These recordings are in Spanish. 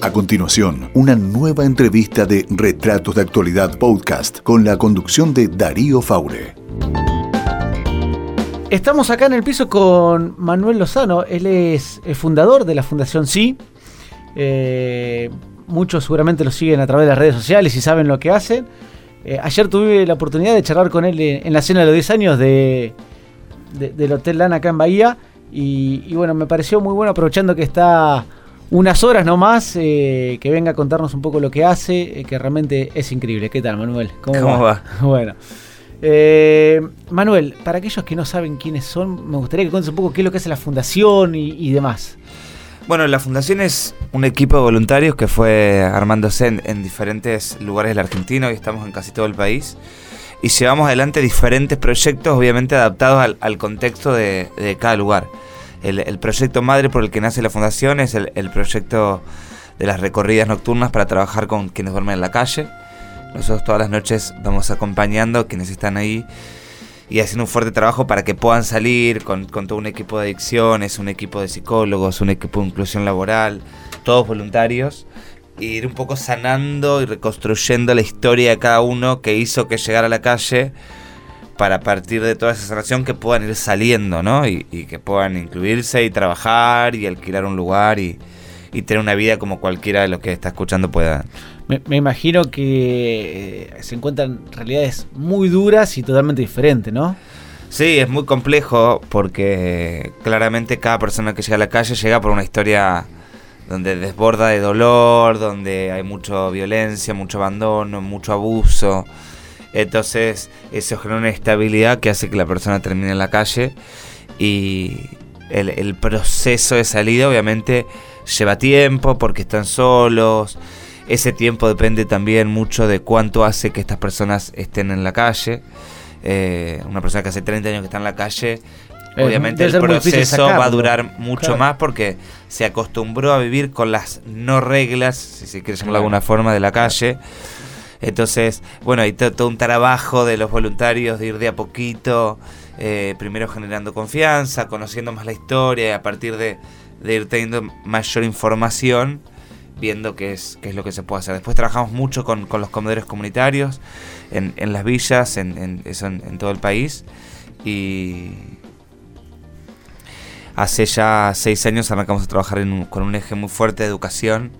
A continuación, una nueva entrevista de Retratos de Actualidad Podcast con la conducción de Darío Faure. Estamos acá en el piso con Manuel Lozano. Él es el fundador de la Fundación Sí. Eh, muchos seguramente lo siguen a través de las redes sociales y saben lo que hacen. Eh, ayer tuve la oportunidad de charlar con él en la cena de los 10 años de, del Hotel Lana acá en Bahía. Y, bueno, me pareció muy bueno aprovechando que está unas horas nomás, eh, que venga a contarnos un poco lo que hace, eh, que realmente es increíble. ¿Qué tal, Manuel? ¿Cómo, va? Bueno. Eh, Manuel, para aquellos que no saben quiénes son, me gustaría que cuentes un poco qué es lo que hace la fundación y, demás. Bueno, la fundación es un equipo de voluntarios que fue armándose en, diferentes lugares de la Argentina, hoy estamos en casi todo el país, y llevamos adelante diferentes proyectos, obviamente adaptados al, contexto de cada lugar el, proyecto madre por el que nace la fundación es el, proyecto de las recorridas nocturnas para trabajar con quienes duermen en la calle. Nosotros todas las noches vamos acompañando a quienes están ahí y haciendo un fuerte trabajo para que puedan salir con, todo un equipo de adicciones, un equipo de psicólogos, un equipo de inclusión laboral, todos voluntarios, e ir un poco sanando y reconstruyendo la historia de cada uno que hizo que llegara a la calle para a partir de toda esa sanación que puedan ir saliendo, ¿no? Y, que puedan incluirse y trabajar y alquilar un lugar y, tener una vida como cualquiera de los que está escuchando pueda. Me, imagino que eh, se encuentran realidades muy duras y totalmente diferentes, ¿no? Sí, es muy complejo porque claramente cada persona que llega a la calle llega por una historia donde desborda de dolor, donde hay mucha violencia, mucho abandono, mucho abuso. Entonces eso genera una estabilidad que hace que la persona termine en la calle y el, proceso de salida obviamente lleva tiempo porque están solos. Ese tiempo depende también mucho de cuánto hace que estas personas estén en la calle. Eh, una persona que hace 30 años que está en la calle, obviamente el proceso va a durar mucho más porque se acostumbró a vivir con las no reglas, si se quiere llamarlo de alguna forma, de la calle. Entonces, bueno, hay todo un trabajo de los voluntarios de ir de a poquito, eh, primero generando confianza, conociendo más la historia y a partir de, ir teniendo mayor información, viendo qué es, qué es lo que se puede hacer. Después trabajamos mucho con, los comedores comunitarios, en, las villas, en, en, todo el país. Y hace ya seis años arrancamos a trabajar con un eje muy fuerte de educación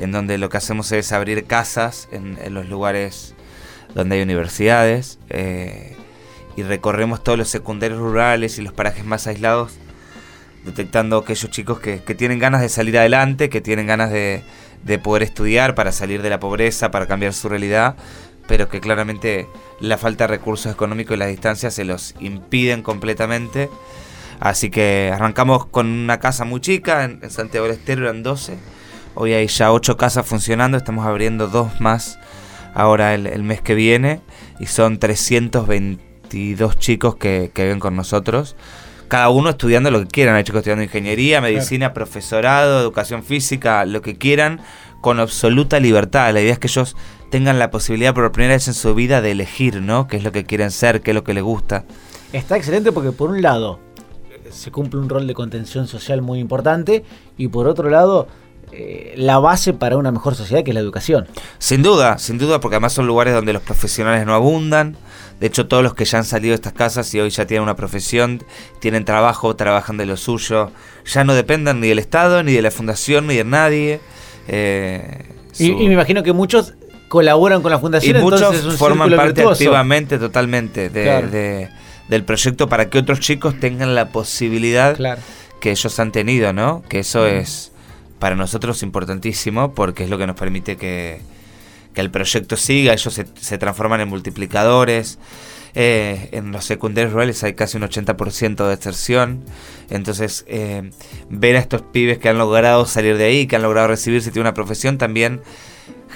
en donde lo que hacemos es abrir casas en, los lugares donde hay universidades eh, y recorremos todos los secundarios rurales y los parajes más aislados, detectando aquellos chicos que, tienen ganas de salir adelante, que tienen ganas de, poder estudiar para salir de la pobreza, para cambiar su realidad, pero que claramente la falta de recursos económicos y las distancias se los impiden completamente. Así que arrancamos con una casa muy chica en, Santiago del Estero, eran 12 Hoy hay ya ocho casas funcionando, estamos abriendo dos más ahora el, mes que viene y son 322 chicos que, que viven con nosotros. Cada uno estudiando lo que quieran. Hay chicos estudiando ingeniería, medicina, profesorado, educación física, lo que quieran, con absoluta libertad. La idea es que ellos tengan la posibilidad por primera vez en su vida de elegir, ¿no? Qué es lo que quieren ser, qué es lo que les gusta. Está excelente porque por un lado se cumple un rol de contención social muy importante y por otro lado eh, la base para una mejor sociedad, que es la educación. Sin duda, sin duda, porque además son lugares donde los profesionales no abundan. De hecho, todos los que ya han salido de estas casas y hoy ya tienen una profesión, tienen trabajo, trabajan de lo suyo, ya no dependen ni del Estado, ni de la Fundación, ni de nadie. Eh, y, me imagino que muchos colaboran con la Fundación. Y muchos forman parte activamente, totalmente, del proyecto para que otros chicos tengan la posibilidad que ellos han tenido, ¿no? Que eso es para nosotros importantísimo porque es lo que nos permite que, el proyecto siga, ellos se, transforman en multiplicadores. Eh, en los secundarios rurales hay casi un 80% de deserción. Entonces, eh, ver a estos pibes que han logrado salir de ahí, que han logrado recibirse de una profesión, también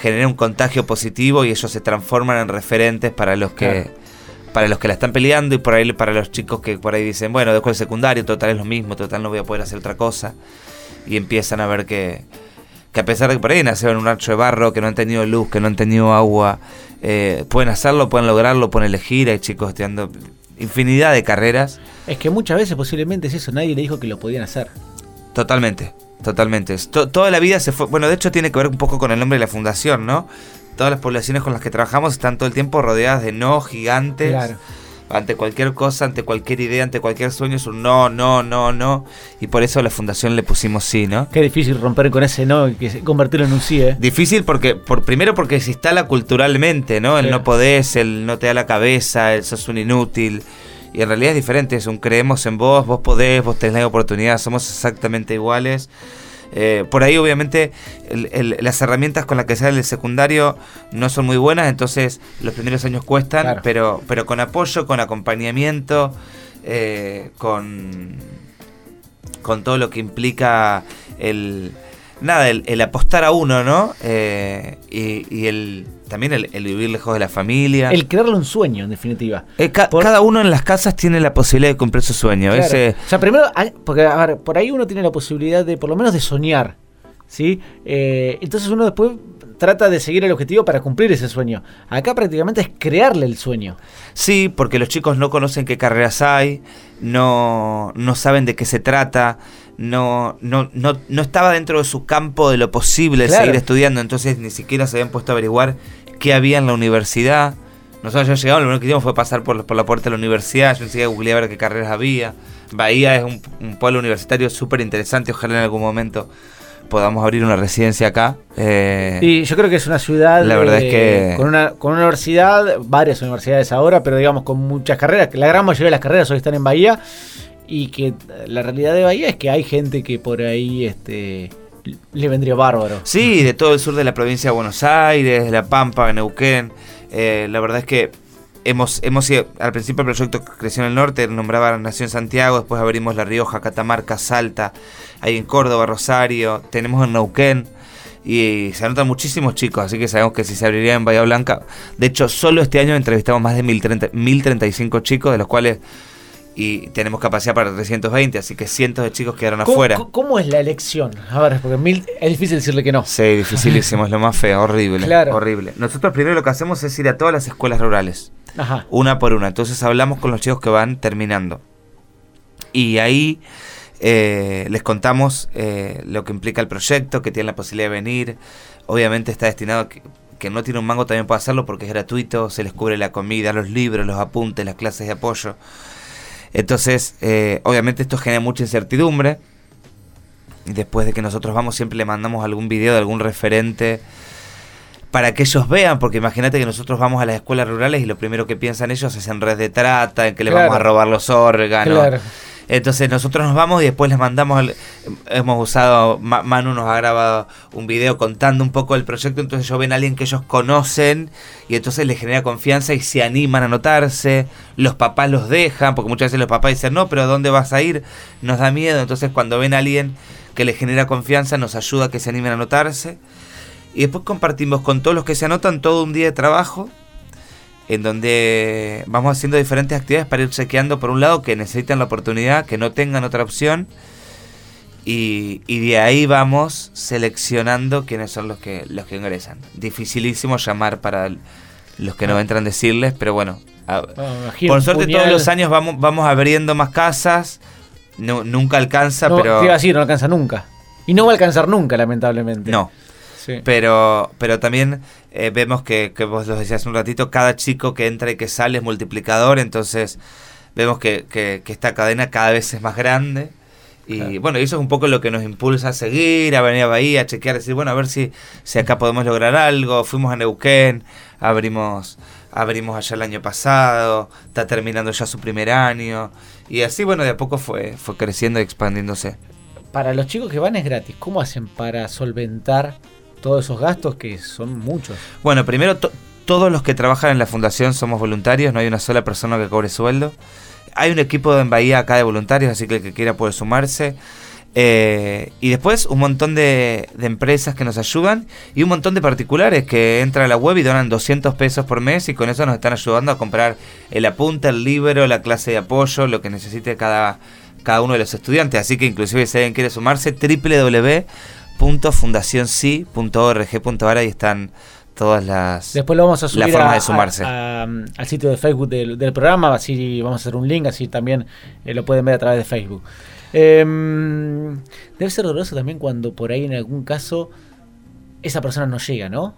genera un contagio positivo y ellos se transforman en referentes para los que. Para los que la están peleando y por ahí para los chicos que por ahí dicen, bueno, dejo el secundario, total es lo mismo, total no voy a poder hacer otra cosa y empiezan a ver que, que a pesar de que por ahí nacieron en un archo de barro, que no han tenido luz, que no han tenido agua, eh, pueden hacerlo, pueden lograrlo, pueden elegir, hay chicos estudiando infinidad de carreras. Es que muchas veces posiblemente es eso, nadie le dijo que lo podían hacer. Totalmente, totalmente. toda la vida se fue. Bueno, de hecho tiene que ver un poco con el nombre de la fundación, ¿no? Todas las poblaciones con las que trabajamos están todo el tiempo rodeadas de no gigantes. Claro ante cualquier cosa, ante cualquier idea, ante cualquier sueño es un no, no, no, no. Y por eso a la fundación le pusimos sí, ¿no? Qué difícil romper con ese no y convertirlo en un sí, ¿eh? Difícil porque, por, primero porque se instala culturalmente, ¿no? El no podés, el no te da la cabeza, el sos un inútil. Y en realidad es diferente, es un creemos en vos, vos podés, vos tenés la oportunidad, somos exactamente iguales. Eh, por ahí obviamente las herramientas con las que sale el secundario no son muy buenas, entonces los primeros años cuestan, pero, pero con apoyo, con acompañamiento, eh, con, con todo lo que implica el, nada, el, apostar a uno, ¿no? Eh, y, el también el, vivir lejos de la familia. El crearle un sueño, en definitiva. Eh, cada uno en las casas tiene la posibilidad de cumplir su sueño. O sea, primero, porque a ver, por ahí uno tiene la posibilidad de, por lo menos, de soñar. ¿Sí? Eh, entonces uno después trata de seguir el objetivo para cumplir ese sueño. Acá prácticamente es crearle el sueño. Sí, porque los chicos no conocen qué carreras hay, no, no saben de qué se trata no, no, no, no estaba dentro de su campo de lo posible seguir estudiando, entonces ni siquiera se habían puesto a averiguar qué había en la universidad. Nosotros ya llegamos, lo único que hicimos fue pasar por, por la puerta de la universidad, yo enseguida googleé a ver qué carreras había. Bahía es un, pueblo universitario súper interesante, ojalá en algún momento podamos abrir una residencia acá. Eh, y yo creo que es una ciudad la verdad es que... con, una, con una universidad, varias universidades ahora, pero digamos con muchas carreras, la gran mayoría de las carreras hoy están en Bahía y que la realidad de Bahía es que hay gente que por ahí este le vendría bárbaro. Sí, de todo el sur de la provincia de Buenos Aires, de La Pampa, Neuquén. Eh, la verdad es que hemos, hemos al principio el proyecto creció en el norte, nombraba Nación Santiago, después abrimos La Rioja, Catamarca, Salta, ahí en Córdoba, Rosario, tenemos en Neuquén. Y se anotan muchísimos chicos, así que sabemos que si se abriría en Bahía Blanca. De hecho, solo este año entrevistamos más de 1035 chicos, de los cuales y tenemos capacidad para 320, así que cientos de chicos quedaron afuera. ¿Cómo es la elección? A ver, porque mil, es difícil decirle que no. Sí, dificilísimo, es lo más feo, horrible. Horrible. Nosotros primero lo que hacemos es ir a todas las escuelas rurales, Ajá. una por una. Entonces hablamos con los chicos que van terminando. Y ahí eh, les contamos eh, lo que implica el proyecto, que tienen la posibilidad de venir. Obviamente está destinado a que, que no tiene un mango también puede hacerlo porque es gratuito, se les cubre la comida, los libros, los apuntes, las clases de apoyo. Entonces, eh, obviamente esto genera mucha incertidumbre. Después de que nosotros vamos, siempre le mandamos algún video de algún referente para que ellos vean, porque imagínate que nosotros vamos a las escuelas rurales y lo primero que piensan ellos es en red de trata, en que le vamos a robar los órganos. Entonces nosotros nos vamos y después les mandamos, hemos usado, Manu nos ha grabado un video contando un poco el proyecto, entonces ellos ven a alguien que ellos conocen y entonces les genera confianza y se animan a anotarse, los papás los dejan, porque muchas veces los papás dicen, no, pero ¿a dónde vas a ir? Nos da miedo, entonces cuando ven a alguien que les genera confianza nos ayuda a que se animen a anotarse. Y después compartimos con todos los que se anotan todo un día de trabajo en donde vamos haciendo diferentes actividades para ir chequeando, por un lado, que necesitan la oportunidad, que no tengan otra opción, y, de ahí vamos seleccionando quiénes son los que, los que ingresan. Dificilísimo llamar para los que no ah. entran decirles, pero bueno, por suerte todos los años vamos, vamos abriendo más casas, nunca alcanza, pero... Te no alcanza nunca. Y no va a alcanzar nunca, lamentablemente. No. Pero, pero también eh, vemos que, que vos lo decías un ratito, cada chico que entra y que sale es multiplicador, entonces vemos que, que, esta cadena cada vez es más grande. Y bueno, eso es un poco lo que nos impulsa a seguir, a venir a Bahía, a chequear, a decir, bueno, a ver si, si acá podemos lograr algo. Fuimos a Neuquén, abrimos, abrimos allá el año pasado, está terminando ya su primer año. Y así, bueno, de a poco fue, fue creciendo y expandiéndose. Para los chicos que van es gratis, ¿cómo hacen para solventar todos esos gastos que son muchos. Bueno, primero todos los que trabajan en la fundación somos voluntarios, no hay una sola persona que cobre sueldo. Hay un equipo en Bahía acá de voluntarios, así que el que quiera puede sumarse. Eh, y después un montón de, empresas que nos ayudan y un montón de particulares que entran a la web y donan 200 pesos por mes y con eso nos están ayudando a comprar el apunte, el libro, la clase de apoyo, lo que necesite cada, cada uno de los estudiantes. Así que inclusive si alguien quiere sumarse, www www.fundacionsi.org.ar ahí están todas las, Después lo vamos a subir de sumarse. al sitio de Facebook del, programa, así vamos a hacer un link, así también eh, lo pueden ver a través de Facebook. Em, debe ser doloroso también cuando por ahí en algún caso esa persona no llega, ¿no?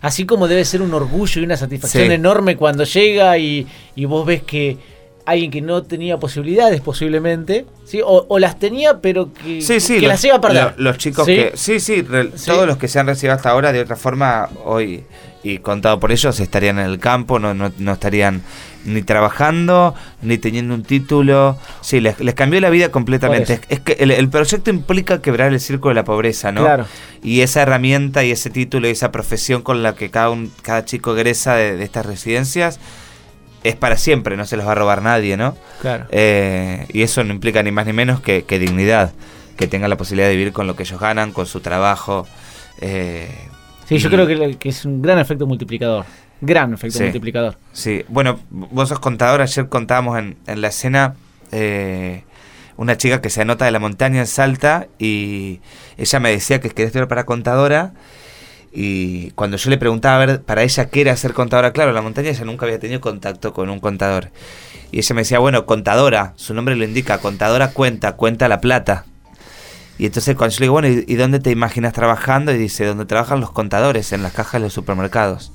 Así como debe ser un orgullo y una satisfacción Sí. enorme cuando llega y, y vos ves que alguien que no tenía posibilidades posiblemente, ¿sí? o, o las tenía pero que, Sí, sí, que los, las iba a perder. lo- los chicos ¿Sí? que. Sí, sí, re- todos los que se han recibido hasta ahora, de otra forma, hoy, y contado por ellos, estarían en el campo, no, no, no estarían ni trabajando, ni teniendo un título. Sí, les, les cambió la vida completamente. Es, es que el, el proyecto implica quebrar el círculo de la pobreza, ¿no? Claro. Y esa herramienta y ese título y esa profesión con la que cada, un, cada chico egresa de, de estas residencias es para siempre, no se los va a robar nadie, ¿no? Claro. Eh, y eso no implica ni más ni menos que, que dignidad, que tengan la posibilidad de vivir con lo que ellos ganan, con su trabajo. eh, Sí, yo y- creo que, es un gran efecto multiplicador. Gran efecto Sí. multiplicador. Sí, bueno, vos sos contador, ayer contábamos en, en la escena eh, una chica que se anota de la montaña en Salta y ella me decía que quería estudiar para contadora y cuando yo le preguntaba a ver para ella qué era ser contadora, claro, en la montaña ella nunca había tenido contacto con un contador. Y ella me decía, bueno, contadora, su nombre lo indica, contadora cuenta, cuenta la plata. Y entonces cuando yo le digo, bueno, ¿y, dónde te imaginas trabajando? Y dice, donde trabajan los contadores, en las cajas de los supermercados.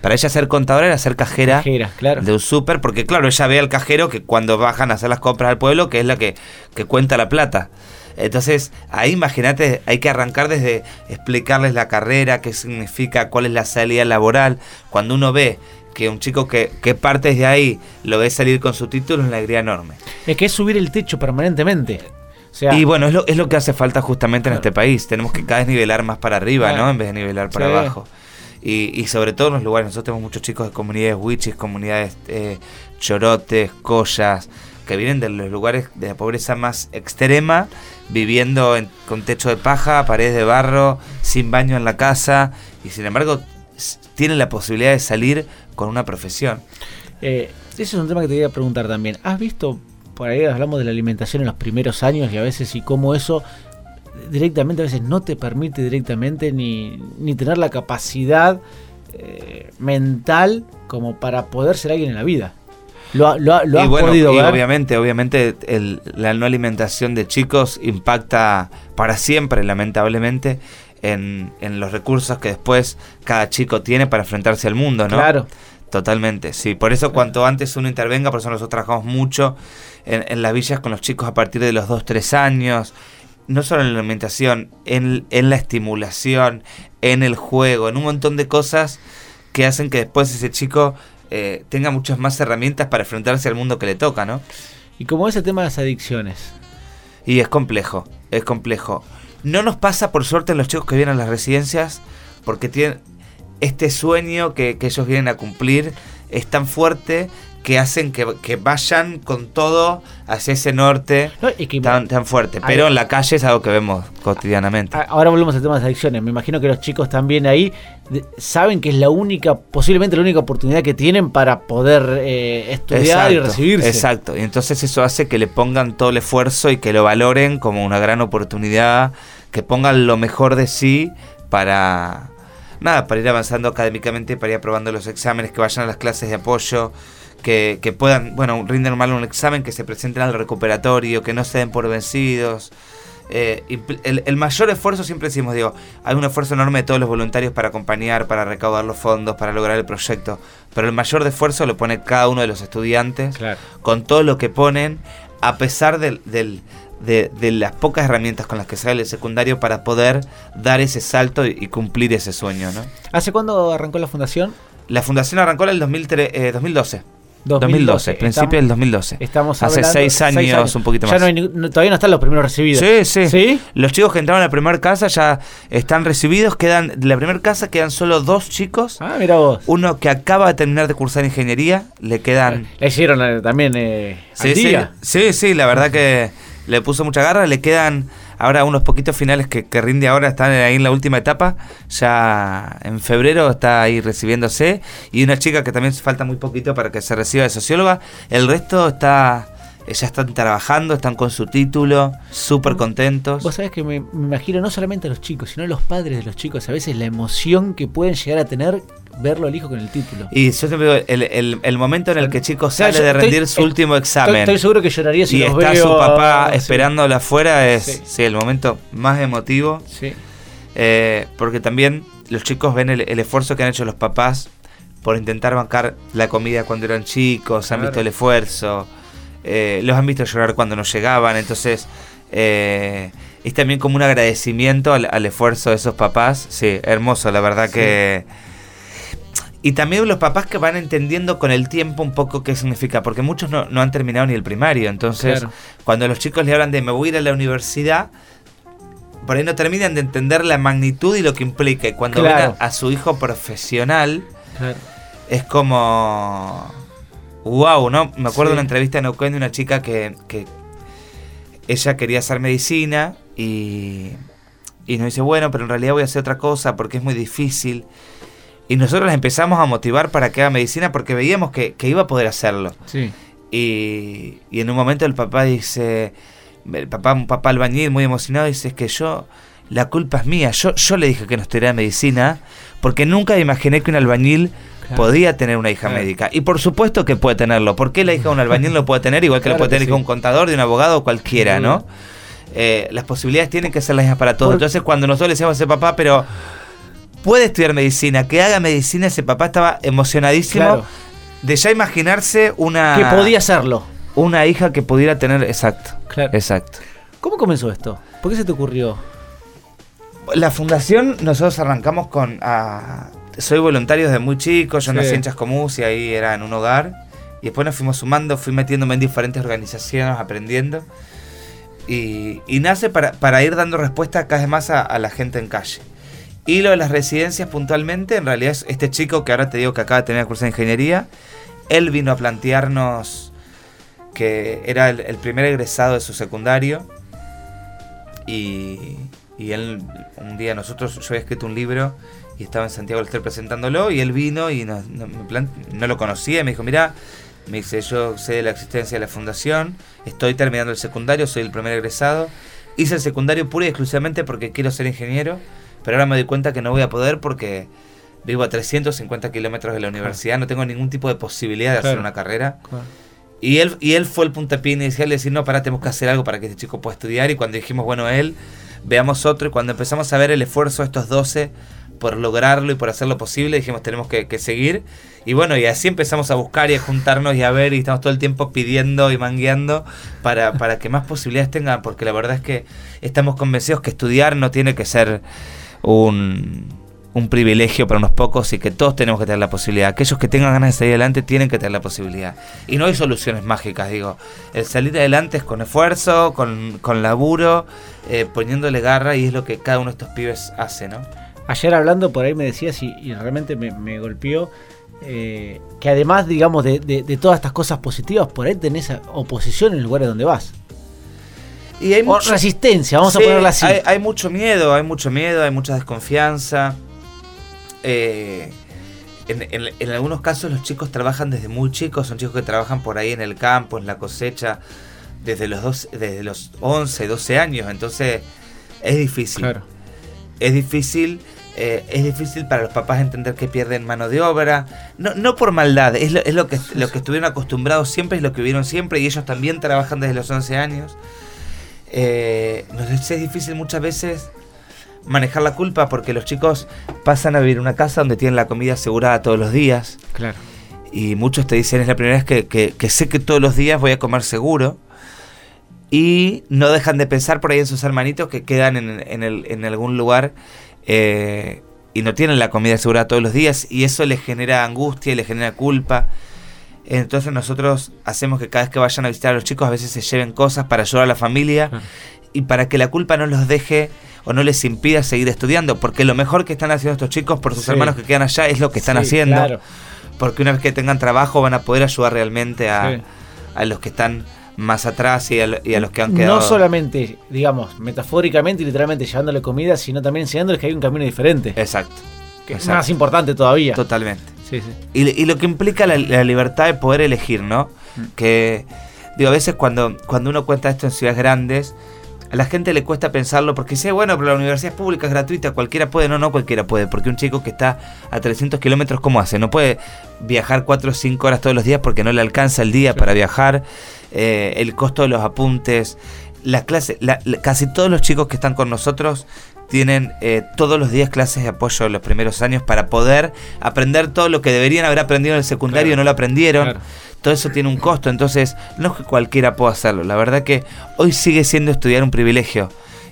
Para ella ser contadora era ser cajera, Cajera, claro. de un súper, porque claro, ella ve al cajero que cuando bajan a hacer las compras al pueblo, que es la que, que cuenta la plata. Entonces, ahí imagínate, hay que arrancar desde explicarles la carrera, qué significa, cuál es la salida laboral. Cuando uno ve que un chico que, que parte desde ahí lo ve salir con su título, es una alegría enorme. Es que es subir el techo permanentemente. O sea, Y bueno, es lo, es lo que hace falta justamente en este país. Tenemos que cada vez nivelar más para arriba, Claro. ¿no? En vez de nivelar para Sí. abajo. Y, y sobre todo en los lugares, nosotros tenemos muchos chicos de comunidades wichis, comunidades eh, chorotes, collas, que vienen de los lugares de la pobreza más extrema, viviendo en- con techo de paja, paredes de barro, sin baño en la casa, y sin embargo tienen la posibilidad de salir con una profesión. eh, ese es un tema que te quería preguntar también. ¿Has visto, por ahí hablamos de la alimentación en los primeros años y a veces y cómo eso directamente a veces no te permite directamente ni, ni tener la capacidad eh, mental como para poder ser alguien en la vida? ¿Lo, lo, lo y has bueno, podido y ver? obviamente, obviamente el- la no alimentación de chicos impacta para siempre, lamentablemente, en, en los recursos que después cada chico tiene para enfrentarse al mundo, ¿no? Claro. Totalmente, sí. Por eso cuanto antes uno intervenga, por eso nosotros trabajamos mucho en, en las villas con los chicos a partir de los 2, 3 años. No solo en la alimentación, en, en la estimulación, en el juego, en un montón de cosas que hacen que después ese chico eh, tenga muchas más herramientas para enfrentarse al mundo que le toca, ¿no? Y como ese tema de las adicciones. Y es complejo, es complejo. No nos pasa por suerte en los chicos que vienen a las residencias porque tienen este sueño que, que ellos vienen a cumplir es tan fuerte que hacen que, que vayan con todo hacia ese norte No, y que- tan, tan fuerte. Pero en la calle es algo que vemos cotidianamente. Ahora volvemos al tema de las adicciones. Me imagino que los chicos también ahí saben que es la única, posiblemente la única oportunidad que tienen para poder eh, estudiar y recibirse. Exacto, y entonces eso hace que le pongan todo el esfuerzo y que lo valoren como una gran oportunidad, que pongan lo mejor de sí para nada, para ir avanzando académicamente, para ir aprobando los exámenes, que vayan a las clases de apoyo, que, que puedan, bueno, rinden mal un examen, que se presenten al recuperatorio, que no se den por vencidos. Eh, el, el mayor esfuerzo, siempre decimos, digo, hay un esfuerzo enorme de todos los voluntarios para acompañar, para recaudar los fondos, para lograr el proyecto, pero el mayor esfuerzo lo pone cada uno de los estudiantes Claro. con todo lo que ponen, a pesar del, del- de, de las pocas herramientas con las que sale el secundario para poder dar ese salto y, y cumplir ese sueño. ¿no? ¿Hace cuándo arrancó la fundación? La fundación arrancó en el 2003, eh, 2012. 2012, 2012, principio del 2012. Estamos Hace hablando- seis años, un poquito Ya más. no no- todavía no están los primeros recibidos. Sí, sí, ¿Sí? Los chicos que entraron a la primera casa ya están recibidos. Quedan de la primera casa quedan solo dos chicos. Ah, mira vos. Uno que acaba de terminar de cursar ingeniería. Le quedan La hicieron eh, también eh, al sí, día. sí, sí, la verdad que le puso mucha garra. Le quedan ahora unos poquitos finales que, rinde ahora, están ahí en la última etapa. Ya en febrero está ahí recibiéndose. Y una chica que también falta muy poquito para que se reciba de socióloga. El resto está ya están trabajando, están con su título, súper contentos. Vos sabés que me imagino no solamente a los chicos, sino a los padres de los chicos, a veces la emoción que pueden llegar a tener verlo al hijo con el título. Y yo siempre digo, el, el- el momento en el que chico sale yo de estoy- rendir su último examen Estoy, seguro que lloraría si y los está veo, su papá sí. esperándolo afuera, es Sí. sí, el momento más emotivo. Sí. Eh, porque también los chicos ven el, el esfuerzo que han hecho los papás por intentar bancar la comida cuando eran chicos, han Claro. visto el esfuerzo, eh, los han visto llorar cuando no llegaban, entonces eh, es también como un agradecimiento al, al esfuerzo de esos papás, sí, hermoso, la verdad Sí. que... Y también los papás que van entendiendo con el tiempo un poco qué significa, porque muchos no, no han terminado ni el primario, entonces Claro. cuando los chicos le hablan de me voy a ir a la universidad, por ahí no terminan de entender la magnitud y lo que implica. Y cuando Claro. ven a, a su hijo profesional, Claro. es como. ¡Wow! ¿no? Me acuerdo Sí. de una entrevista en Neuquén de una chica que, que ella quería hacer medicina y, y nos dice, bueno, pero en realidad voy a hacer otra cosa porque es muy difícil. Y nosotros la empezamos a motivar para que haga medicina porque veíamos que, que iba a poder hacerlo. Sí. Y, y en un momento el papá dice, el papá, un papá albañil muy emocionado, dice, es que yo, la culpa es mía, yo, yo le dije que no estudiara medicina, porque nunca imaginé que un albañil Claro. podía tener una hija Claro. médica. Y por supuesto que puede tenerlo, ¿por qué la hija de un albañil lo puede tener igual que lo Claro puede que tener sí. un contador, de un abogado o cualquiera, ¿no? Eh, las posibilidades tienen que ser las mismas para todos. Entonces cuando nosotros le decíamos a ese papá, pero puede estudiar medicina, que haga medicina, ese papá estaba emocionadísimo Claro. de ya imaginarse una Que podía hacerlo. una hija que pudiera tener exacto Claro. exacto ¿Cómo comenzó esto? ¿Por qué se te ocurrió? la fundación nosotros arrancamos con ah, soy voluntario desde muy chico yo Sí. nací en Chascomús y ahí era en un hogar y después nos fuimos sumando fui metiéndome en diferentes organizaciones aprendiendo y, y nace para, para ir dando respuesta cada vez más a, a la gente en calle y lo de las residencias puntualmente en realidad es este chico que ahora te digo que acaba de tener el curso de ingeniería él vino a plantearnos que era el, el primer egresado de su secundario y, y él un día nosotros yo había escrito un libro y estaba en Santiago del Estero presentándolo y él vino y nos- no, no lo conocía y me dijo mira me dice yo sé de la existencia de la fundación estoy terminando el secundario soy el primer egresado hice el secundario pura y exclusivamente porque quiero ser ingeniero pero ahora me doy cuenta que no voy a poder porque vivo a 350 kilómetros de la universidad no tengo ningún tipo de posibilidad de hacer una carrera y él, y él fue el puntapié inicial de decir, no, pará, tenemos que hacer algo para que este chico pueda estudiar. Y cuando dijimos, bueno, él, veamos otro. Y cuando empezamos a ver el esfuerzo de estos 12 por lograrlo y por hacerlo posible, dijimos, tenemos que, que seguir. Y bueno, y así empezamos a buscar y a juntarnos y a ver. Y estamos todo el tiempo pidiendo y mangueando para, para que más posibilidades tengan. Porque la verdad es que estamos convencidos que estudiar no tiene que ser un privilegio para unos pocos y que todos tenemos que tener la posibilidad. Aquellos que tengan ganas de salir adelante tienen que tener la posibilidad. Y no hay soluciones mágicas, digo. El salir adelante es con esfuerzo, con, laburo, eh, poniéndole garra y es lo que cada uno de estos pibes hace, ¿no? Ayer hablando por ahí me decías y, y realmente me, me golpeó eh, que además, digamos, de, de- todas estas cosas positivas, por ahí tenés oposición en lugares donde vas. Y hay O mucho- resistencia, vamos Sí, a ponerla así. Hay, hay mucho miedo, hay mucho miedo, hay mucha desconfianza. Eh, en, en- en algunos casos los chicos trabajan desde muy chicos, son chicos que trabajan por ahí en el campo, en la cosecha, desde los, dos, desde los 11, 12 años, entonces es difícil. Claro. Es difícil, eh, es difícil para los papás entender que pierden mano de obra, no, no por maldad, es, lo, es lo, que, lo que estuvieron acostumbrados siempre, es lo que vieron siempre y ellos también trabajan desde los 11 años. Eh, nos es difícil muchas veces manejar la culpa porque los chicos pasan a vivir en una casa donde tienen la comida asegurada todos los días Claro. y muchos te dicen es la primera vez que, que- que sé que todos los días voy a comer seguro y no dejan de pensar por ahí en sus hermanitos que quedan en, en el- en algún lugar eh, y no tienen la comida asegurada todos los días y eso les genera angustia y les genera culpa. Entonces nosotros hacemos que cada vez que vayan a visitar a los chicos a veces se lleven cosas para ayudar a la familia Claro. y para que la culpa no los deje o no les impida seguir estudiando, porque lo mejor que están haciendo estos chicos por sus Sí. hermanos que quedan allá es lo que están Sí, haciendo, Claro. porque una vez que tengan trabajo van a poder ayudar realmente a, Sí. a los que están más atrás y a, y a los que han quedado. No solamente, digamos, metafóricamente y literalmente llevándole comida, sino también enseñándoles que hay un camino diferente. Exacto, que es exacto. más importante todavía. totalmente. Sí, sí. Y, y lo que implica la, la libertad de poder elegir, ¿no? Mm. Que digo, a veces cuando, cuando uno cuenta esto en ciudades grandes, a la gente le cuesta pensarlo porque dice, bueno, pero la universidad es pública, es gratuita, cualquiera puede. No, no cualquiera puede, porque un chico que está a 300 kilómetros, ¿cómo hace? No puede viajar 4 o 5 horas todos los días porque no le alcanza el día para viajar. Eh, el costo de los apuntes, la clase, casi todos los chicos que están con nosotros tienen eh, todos los días clases de apoyo en los primeros años para poder aprender todo lo que deberían haber aprendido en el secundario y no lo aprendieron. Todo eso tiene un costo, entonces no es que cualquiera pueda hacerlo. La verdad que hoy sigue siendo estudiar un privilegio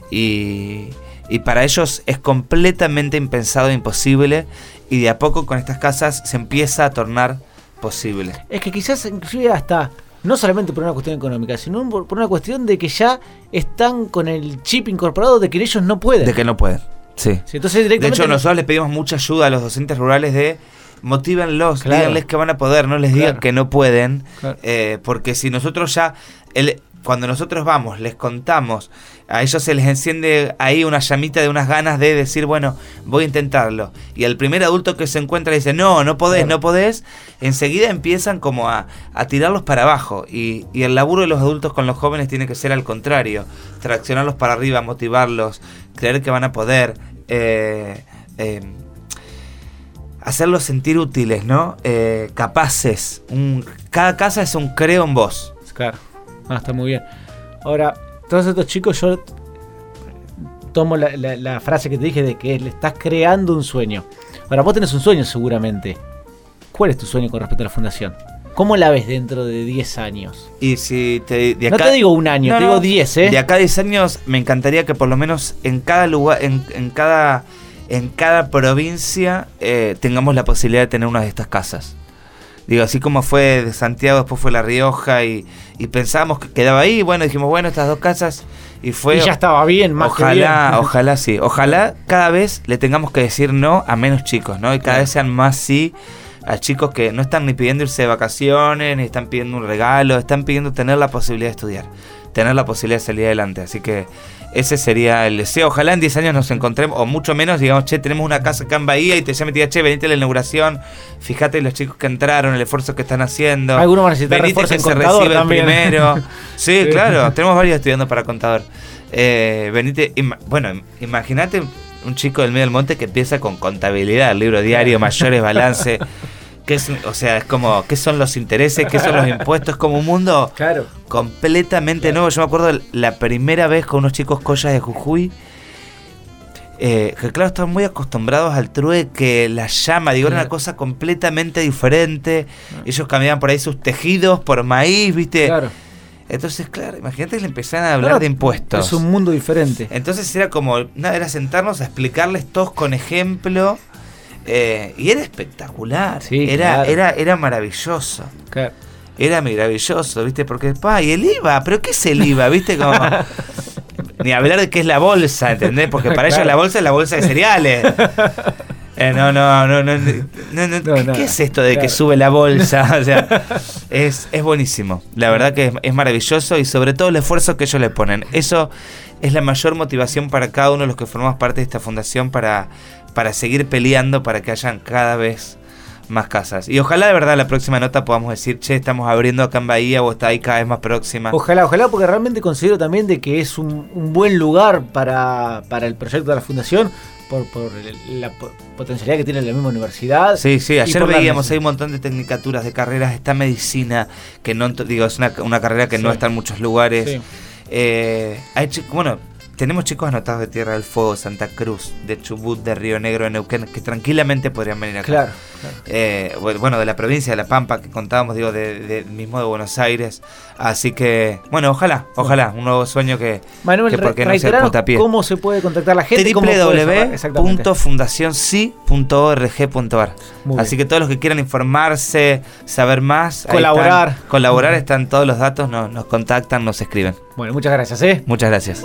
y, y para ellos es completamente impensado e imposible y de a poco con estas casas se empieza a tornar posible. Es que quizás inclusive hasta no solamente por una cuestión económica, sino por una cuestión de que ya están con el chip incorporado de que ellos no pueden. De que no pueden, sí. entonces de hecho, nosotros les pedimos mucha ayuda a los docentes rurales de motívenlos, díganles que van a poder, no les digan que no pueden, eh, porque si nosotros ya, el, cuando nosotros vamos, les contamos, a ellos se les enciende ahí una llamita de unas ganas de decir, bueno, voy a intentarlo. Y al primer adulto que se encuentra dice, no, no podés, no podés, enseguida empiezan como a, tirarlos para abajo. Y, el laburo de los adultos con los jóvenes tiene que ser al contrario, traccionarlos para arriba, motivarlos, creer que van a poder. Eh, eh, hacerlos sentir útiles, ¿no? Eh, capaces. cada casa es un creo en vos. Claro. Ah, está muy bien. Ahora, todos estos chicos, yo tomo la, frase que te dije de que le estás creando un sueño. Ahora, vos tenés un sueño seguramente. ¿Cuál es tu sueño con respecto a la fundación? ¿Cómo la ves dentro de 10 años? Y si te, no te digo un año, te digo 10, ¿eh? De acá a 10 años me encantaría que por lo menos en cada lugar, en, en cada, en cada provincia eh, tengamos la posibilidad de tener una de estas casas. Digo, así como fue de Santiago, después fue La Rioja y, y pensábamos que quedaba ahí. Bueno, dijimos, bueno, estas dos casas y fue. Y ya estaba bien, más Ojalá, que bien. ojalá sí. Ojalá cada vez le tengamos que decir no a menos chicos, ¿no? Y cada vez sean más sí a chicos que no están ni pidiendo irse de vacaciones, ni están pidiendo un regalo, están pidiendo tener la posibilidad de estudiar, tener la posibilidad de salir adelante. Así que ese sería el deseo. Ojalá en 10 años nos encontremos, o mucho menos, digamos, che, tenemos una casa acá en Bahía y te llame y che, venite a la inauguración. Fíjate los chicos que entraron, el esfuerzo que están haciendo. Algunos van a necesitar venite que se recibe también. primero. Sí, claro, tenemos varios estudiando para contador. Eh, venite, bueno, imagínate un chico del medio del monte que empieza con contabilidad, libro diario, mayores, balance. ¿Qué es, o sea, es como, ¿qué son los intereses? ¿Qué son los impuestos? Es como un mundo claro. completamente nuevo. Yo me acuerdo la primera vez con unos chicos collas de Jujuy, eh, que claro, estaban muy acostumbrados al trueque, la llama, digo, era una cosa completamente diferente. Ellos cambiaban por ahí sus tejidos por maíz, ¿viste? Claro. Entonces, claro, imagínate que le empezaron a hablar de impuestos. Es un mundo diferente. Entonces era como, nada, era sentarnos a explicarles todos con ejemplo eh, y era espectacular. era, era, era maravilloso. Era maravilloso, ¿viste? Porque, pa, y el IVA, ¿pero qué es el IVA? ¿Viste? Como. Ni hablar de qué es la bolsa, ¿entendés? Porque para ellos la bolsa es la bolsa de cereales. Eh, no, no, no, no, no, ¿Qué, es esto de que sube la bolsa? O sea, es, es buenísimo. La verdad que es, es, maravilloso y sobre todo el esfuerzo que ellos le ponen. Eso es la mayor motivación para cada uno de los que formamos parte de esta fundación para, para seguir peleando para que hayan cada vez más casas. Y ojalá de verdad la próxima nota podamos decir, che, estamos abriendo acá en Bahía o está ahí cada vez más próxima. Ojalá, ojalá, porque realmente considero también de que es un, buen lugar para, para, el proyecto de la fundación. Por, por la potencialidad que tiene la misma universidad. Sí, sí, ayer veíamos, hay un montón de tecnicaturas, de carreras, está medicina, que no, digo, es una, una carrera que no está en muchos lugares. Eh, hay, bueno, tenemos chicos anotados de Tierra del Fuego, Santa Cruz, de Chubut, de Río Negro, de Neuquén, que tranquilamente podrían venir acá. Claro. Eh, bueno, de la provincia de La Pampa, que contábamos, digo, de, mismo de Buenos Aires. Así que, bueno, ojalá, ojalá, un nuevo sueño que, Manuel, que porque no ¿Cómo se puede contactar la gente? www.fundacionsi.org.ar Así que todos los que quieran informarse, saber más, colaborar, colaborar, están todos los datos, nos, nos contactan, nos escriben. Bueno, muchas gracias, ¿eh? Muchas gracias.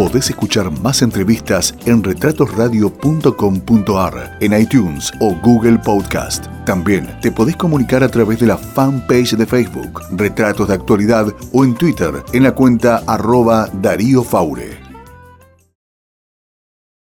Podés escuchar más entrevistas en retratosradio.com.ar, en iTunes o Google Podcast. También te podés comunicar a través de la fanpage de Facebook, Retratos de Actualidad, o en Twitter, en la cuenta arroba Darío Faure.